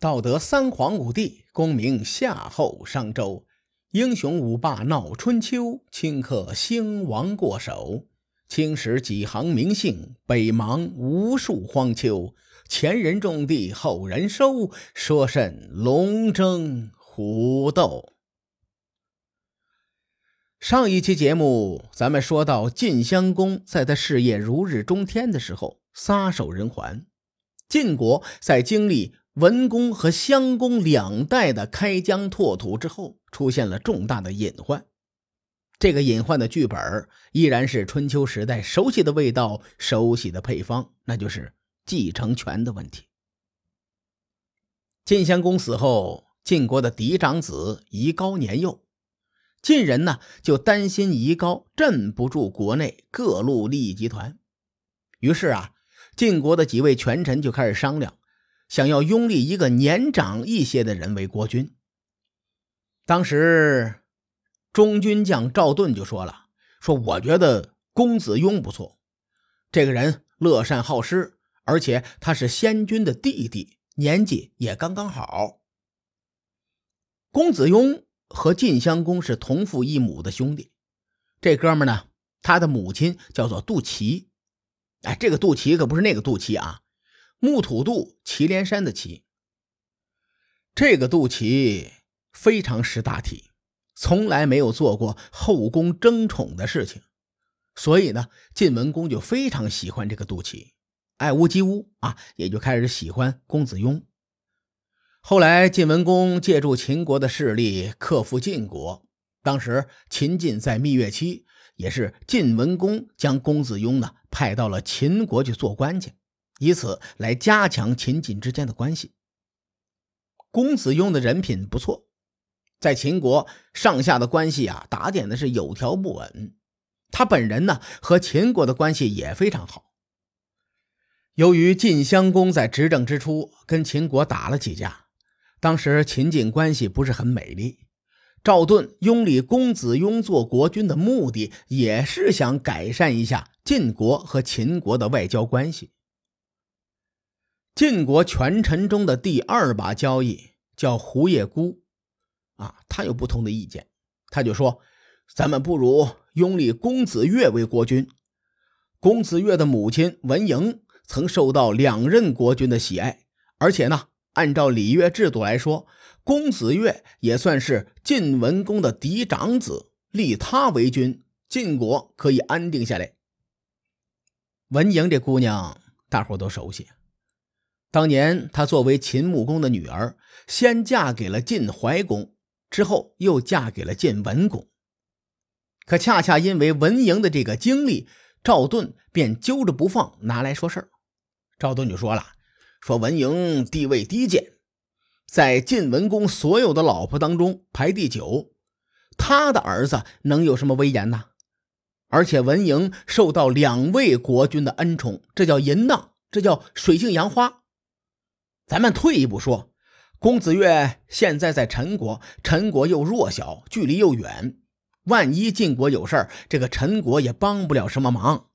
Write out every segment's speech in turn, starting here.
道德三皇五帝，功名夏后商周，英雄五霸闹春秋，顷刻兴亡过手。青史几行名姓，北邙无数荒丘。前人种地，后人收，说甚龙争虎斗？上一期节目，咱们说到晋襄公在他事业如日中天的时候，撒手人寰。晋国在经历文公和襄公两代的开疆拓土之后，出现了重大的隐患。这个隐患的剧本依然是春秋时代熟悉的味道、熟悉的配方，那就是继承权的问题。晋襄公死后，晋国的嫡长子夷高年幼，晋人呢就担心夷高镇不住国内各路利益集团，于是啊，晋国的几位权臣就开始商量，想要拥立一个年长一些的人为国君。当时。中军将赵盾就说了：“说我觉得公子雍不错，这个人乐善好施，而且他是先君的弟弟，年纪也刚刚好。公子雍和晋襄公是同父异母的兄弟，这哥们呢，他的母亲叫做杜琪，哎，这个杜琪可不是那个杜琪啊，木土杜祁连山的祁。这个杜琪非常识大体。”从来没有做过后宫争宠的事情，所以呢，晋文公就非常喜欢这个杜琪，爱屋及乌啊，也就开始喜欢公子雍。后来，晋文公借助秦国的势力克服晋国，当时秦晋在蜜月期，也是晋文公将公子雍呢派到了秦国去做官去，以此来加强秦晋之间的关系。公子雍的人品不错。在秦国上下的关系啊，打点的是有条不紊。他本人呢，和秦国的关系也非常好。由于晋襄公在执政之初跟秦国打了几架，当时秦晋关系不是很美丽。赵盾拥立公子雍做国君的目的，也是想改善一下晋国和秦国的外交关系。晋国权臣中的第二把交椅叫胡叶孤。啊，他有不同的意见，他就说：“咱们不如拥立公子越为国君。公子越的母亲文嬴曾受到两任国君的喜爱，而且呢，按照礼乐制度来说，公子越也算是晋文公的嫡长子，立他为君，晋国可以安定下来。”文嬴这姑娘，大伙都熟悉。当年她作为秦穆公的女儿，先嫁给了晋怀公。之后又嫁给了晋文公，可恰恰因为文嬴的这个经历，赵盾便揪着不放，拿来说事儿。赵盾就说了：“说文嬴地位低贱，在晋文公所有的老婆当中排第九，他的儿子能有什么威严呢？而且文嬴受到两位国君的恩宠，这叫淫荡，这叫水性杨花。咱们退一步说。”公子越现在在陈国，陈国又弱小，距离又远，万一晋国有事儿，这个陈国也帮不了什么忙。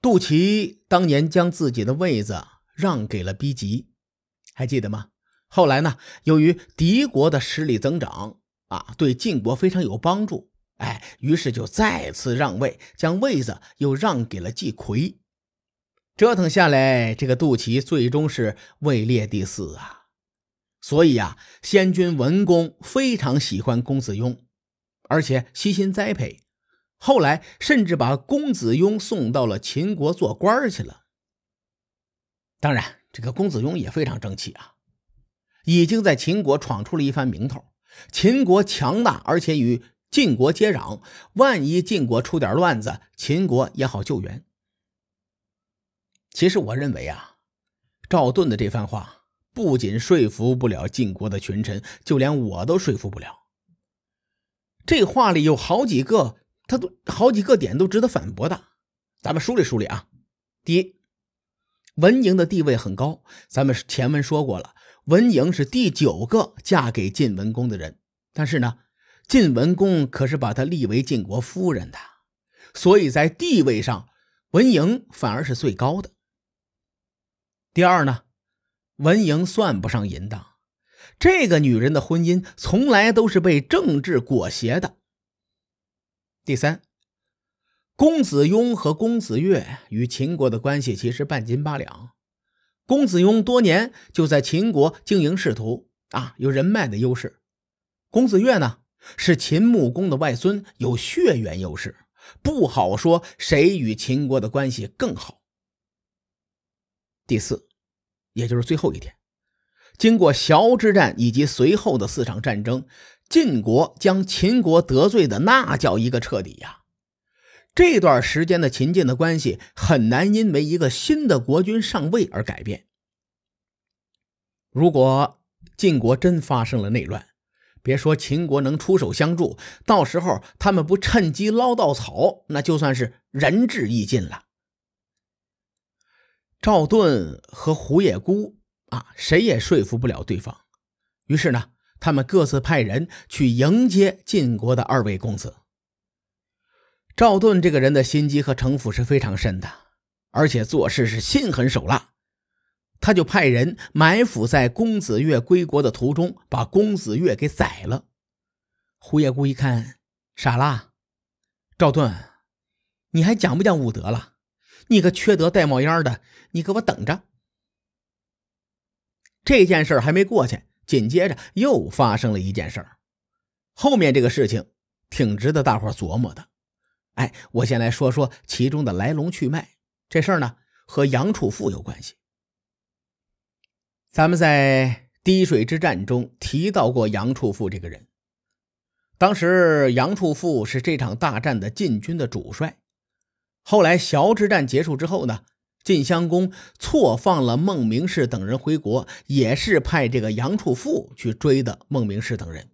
杜琪当年将自己的位子让给了逼吉，还记得吗？后来呢，由于敌国的实力增长啊，对晋国非常有帮助，哎，于是就再次让位，将位子又让给了季奎。折腾下来，这个杜琪最终是位列第四啊！所以呀，先君文公非常喜欢公子雍，而且悉心栽培，后来甚至把公子雍送到了秦国做官去了。当然，这个公子雍也非常争气啊，已经在秦国闯出了一番名头。秦国强大，而且与晋国接壤，万一晋国出点乱子，秦国也好救援。其实我认为啊，赵盾的这番话不仅说服不了晋国的群臣，就连我都说服不了。这话里有好几个，他都好几个点都值得反驳的。咱们梳理梳理啊。第一，文嬴的地位很高，咱们前文说过了，文嬴是第九个嫁给晋文公的人。但是呢，晋文公可是把她立为晋国夫人的，所以在地位上，文嬴反而是最高的。第二呢，文莹算不上淫荡，这个女人的婚姻从来都是被政治裹挟的。第三，公子雍和公子越与秦国的关系其实半斤八两。公子雍多年就在秦国经营仕途啊，有人脉的优势。公子越呢，是秦穆公的外孙，有血缘优势。不好说谁与秦国的关系更好。第四，也就是最后一天，经过崤之战以及随后的四场战争，晋国将秦国得罪的那叫一个彻底呀！这段时间的秦晋的关系很难因为一个新的国君上位而改变。如果晋国真发生了内乱，别说秦国能出手相助，到时候他们不趁机捞到草，那就算是仁至义尽了。赵盾和胡野姑啊，谁也说服不了对方，于是呢，他们各自派人去迎接晋国的二位公子。赵盾这个人的心机和城府是非常深的，而且做事是心狠手辣。他就派人埋伏在公子越归国的途中，把公子越给宰了。胡野姑一看，傻啦。赵盾，你还讲不讲武德了？你个缺德带冒烟的，你给我等着！这件事还没过去，紧接着又发生了一件事后面这个事情挺值得大伙琢磨的。哎，我先来说说其中的来龙去脉。这事儿呢，和杨处富有关系。咱们在滴水之战中提到过杨处富这个人。当时杨处富是这场大战的晋军的主帅。后来崤之战结束之后呢，晋襄公错放了孟明氏等人回国，也是派这个杨处父去追的孟明氏等人。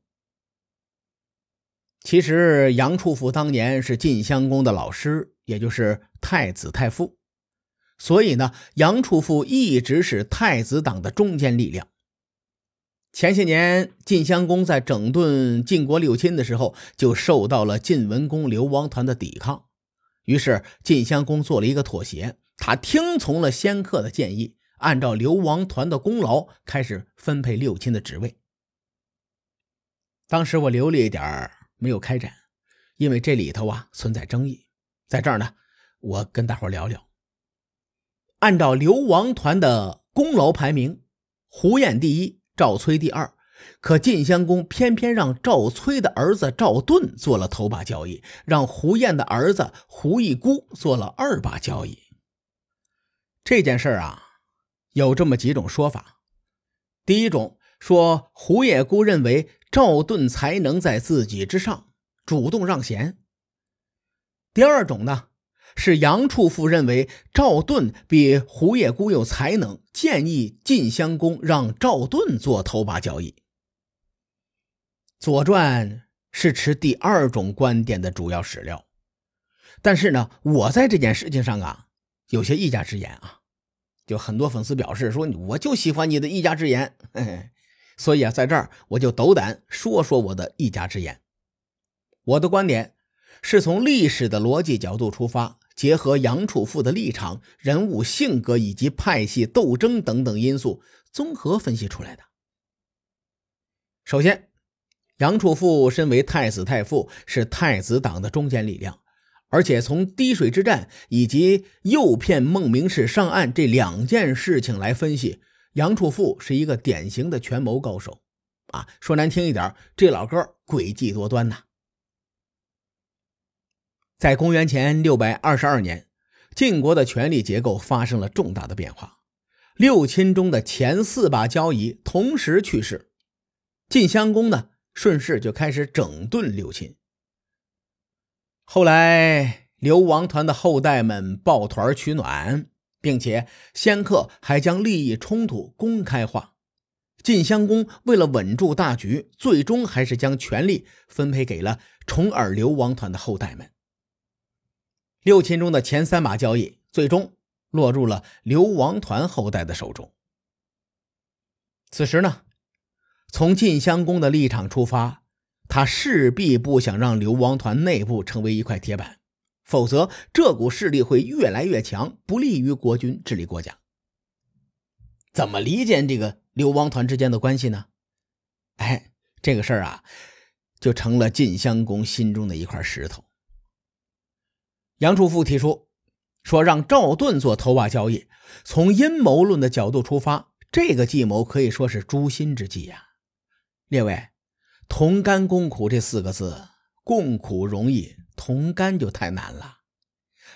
其实杨处父当年是晋襄公的老师，也就是太子太傅。所以呢，杨处父一直是太子党的中坚力量。前些年晋襄公在整顿晋国六亲的时候，就受到了晋文公流亡团的抵抗。于是晋襄公做了一个妥协，他听从了先客的建议，按照流亡团的功劳开始分配六亲的职位。当时我留了一点没有开展，因为这里头啊存在争议，在这儿呢，我跟大伙聊聊。按照流亡团的功劳排名，胡彦第一，赵崔第二。可晋襄公偏偏让赵崔的儿子赵盾做了头把交易，让胡彦的儿子胡一孤做了二把交易。这件事啊，有这么几种说法。第一种说，胡野姑认为赵盾才能在自己之上，主动让贤。第二种呢？是杨处父认为赵盾比胡野姑有才能，建议晋襄公让赵盾做头把交椅。《左传》是持第二种观点的主要史料，但是呢，我在这件事情上啊有些一家之言啊，就很多粉丝表示说，我就喜欢你的一家之言，所以啊，在这儿我就斗胆说说我的一家之言。我的观点是从历史的逻辑角度出发。结合杨处富的立场、人物性格以及派系斗争等等因素，综合分析出来的。首先，杨处富身为太子太傅，是太子党的中坚力量，而且从滴水之战以及诱骗孟明氏上岸这两件事情来分析，杨处父是一个典型的权谋高手。啊，说难听一点，这老哥诡计多端呐。在公元前六百二十二年，晋国的权力结构发生了重大的变化。六亲中的前四把交椅同时去世，晋襄公呢顺势就开始整顿六亲。后来流亡团的后代们抱团取暖，并且先客还将利益冲突公开化。晋襄公为了稳住大局，最终还是将权力分配给了重耳流亡团的后代们。六亲中的前三把交易，最终落入了流亡团后代的手中。此时呢，从晋襄公的立场出发，他势必不想让流亡团内部成为一块铁板，否则这股势力会越来越强，不利于国君治理国家。怎么离间这个流亡团之间的关系呢？哎，这个事儿啊，就成了晋襄公心中的一块石头。杨处父提出说，让赵盾做头把交易。从阴谋论的角度出发，这个计谋可以说是诛心之计呀。列位，同甘共苦这四个字，共苦容易，同甘就太难了。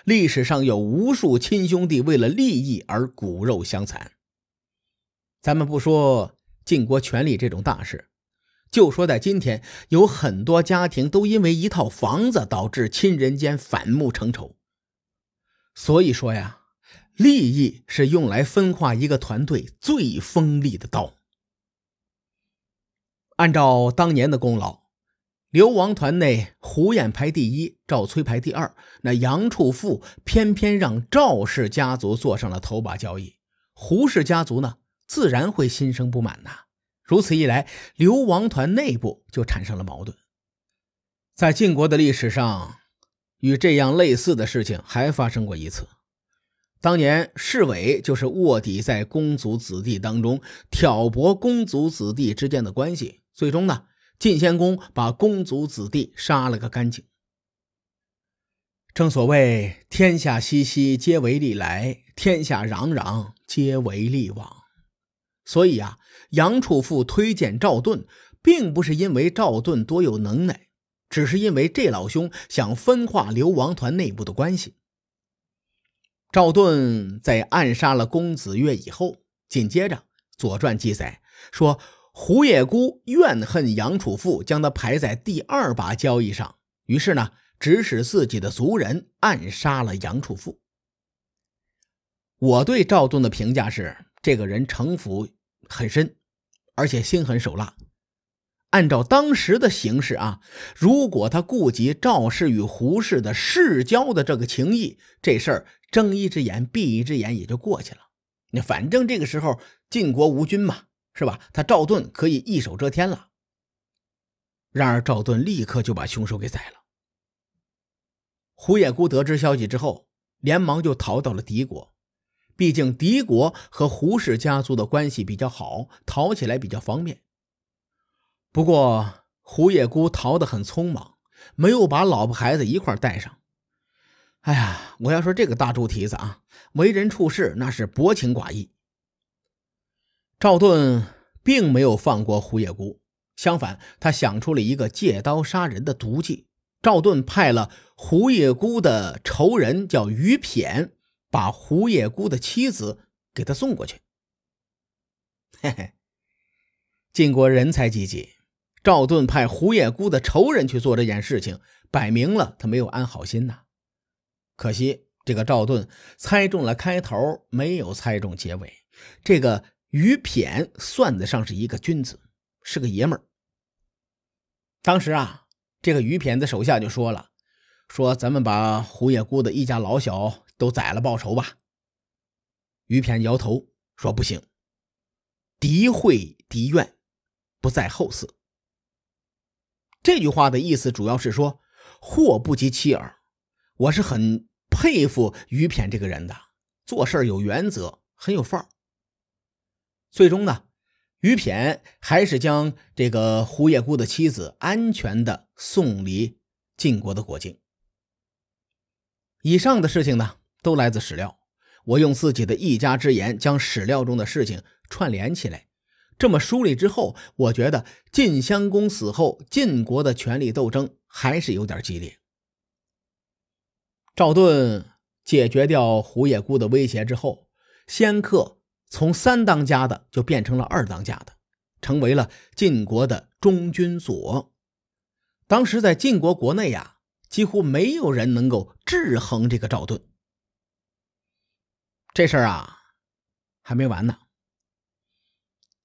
历史上有无数亲兄弟为了利益而骨肉相残。咱们不说晋国权力这种大事，就说在今天，有很多家庭都因为一套房子导致亲人间反目成仇。所以说呀，利益是用来分化一个团队最锋利的刀。按照当年的功劳，流亡团内胡彦排第一，赵崔排第二。那杨处父偏偏让赵氏家族做上了头把交椅，胡氏家族呢？自然会心生不满呐。如此一来，流亡团内部就产生了矛盾。在晋国的历史上，与这样类似的事情还发生过一次。当年侍卫就是卧底在公族子弟当中，挑拨公族子弟之间的关系。最终呢，晋献公把公族子弟杀了个干净。正所谓“天下熙熙，皆为利来；天下攘攘，皆为利往。”所以啊，杨处父推荐赵盾，并不是因为赵盾多有能耐，只是因为这老兄想分化流亡团内部的关系。赵盾在暗杀了公子越以后，紧接着《左传》记载说，胡野姑怨恨杨处富将他排在第二把交易上，于是呢，指使自己的族人暗杀了杨处富。我对赵盾的评价是，这个人城府。很深，而且心狠手辣。按照当时的形势啊，如果他顾及赵氏与胡氏的世交的这个情谊，这事儿睁一只眼闭一只眼也就过去了。那反正这个时候晋国无君嘛，是吧？他赵盾可以一手遮天了。然而赵盾立刻就把凶手给宰了。胡野姑得知消息之后，连忙就逃到了敌国。毕竟敌国和胡氏家族的关系比较好，逃起来比较方便。不过胡野姑逃得很匆忙，没有把老婆孩子一块带上。哎呀，我要说这个大猪蹄子啊，为人处事那是薄情寡义。赵盾并没有放过胡野姑，相反，他想出了一个借刀杀人的毒计。赵盾派了胡野姑的仇人叫于骈。把胡野姑的妻子给他送过去。嘿嘿，晋国人才济济，赵盾派胡野姑的仇人去做这件事情，摆明了他没有安好心呐。可惜这个赵盾猜中了开头，没有猜中结尾。这个于骈算得上是一个君子，是个爷们儿。当时啊，这个于骈的手下就说了：“说咱们把胡野姑的一家老小。”都宰了报仇吧。于骈摇头说：“不行，敌会敌怨，不在后嗣。”这句话的意思主要是说，祸不及妻儿。我是很佩服于骈这个人的，做事有原则，很有范儿。最终呢，于骈还是将这个胡野姑的妻子安全的送离晋国的国境。以上的事情呢？都来自史料，我用自己的一家之言将史料中的事情串联起来，这么梳理之后，我觉得晋襄公死后，晋国的权力斗争还是有点激烈。赵盾解决掉胡野姑的威胁之后，仙客从三当家的就变成了二当家的，成为了晋国的中军佐。当时在晋国国内呀，几乎没有人能够制衡这个赵盾。这事儿啊，还没完呢。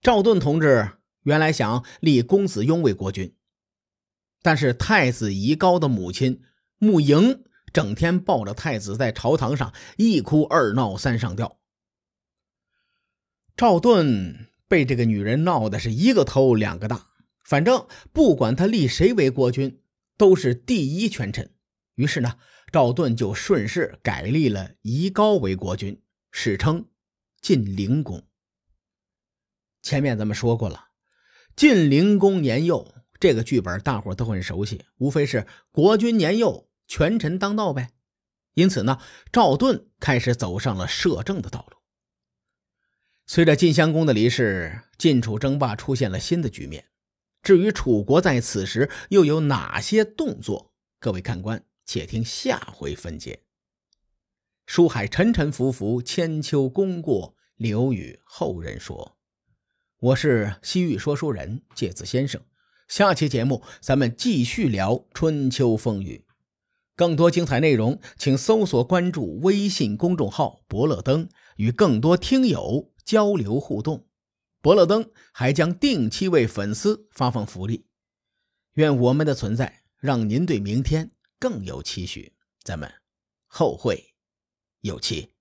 赵盾同志原来想立公子雍为国君，但是太子夷高的母亲穆莹整天抱着太子在朝堂上一哭二闹三上吊。赵盾被这个女人闹的是一个头两个大，反正不管他立谁为国君，都是第一权臣。于是呢，赵盾就顺势改立了夷高为国君。史称晋灵公。前面咱们说过了，晋灵公年幼这个剧本大伙都很熟悉，无非是国君年幼，权臣当道呗。因此呢，赵盾开始走上了摄政的道路。随着晋襄公的离世，晋楚争霸出现了新的局面。至于楚国在此时又有哪些动作，各位看官且听下回分解。书海沉沉浮浮，千秋功过留与后人说。我是西域说书人介子先生，下期节目咱们继续聊春秋风雨。更多精彩内容，请搜索关注微信公众号“伯乐灯”，与更多听友交流互动。伯乐灯还将定期为粉丝发放福利。愿我们的存在让您对明天更有期许。咱们后会有期。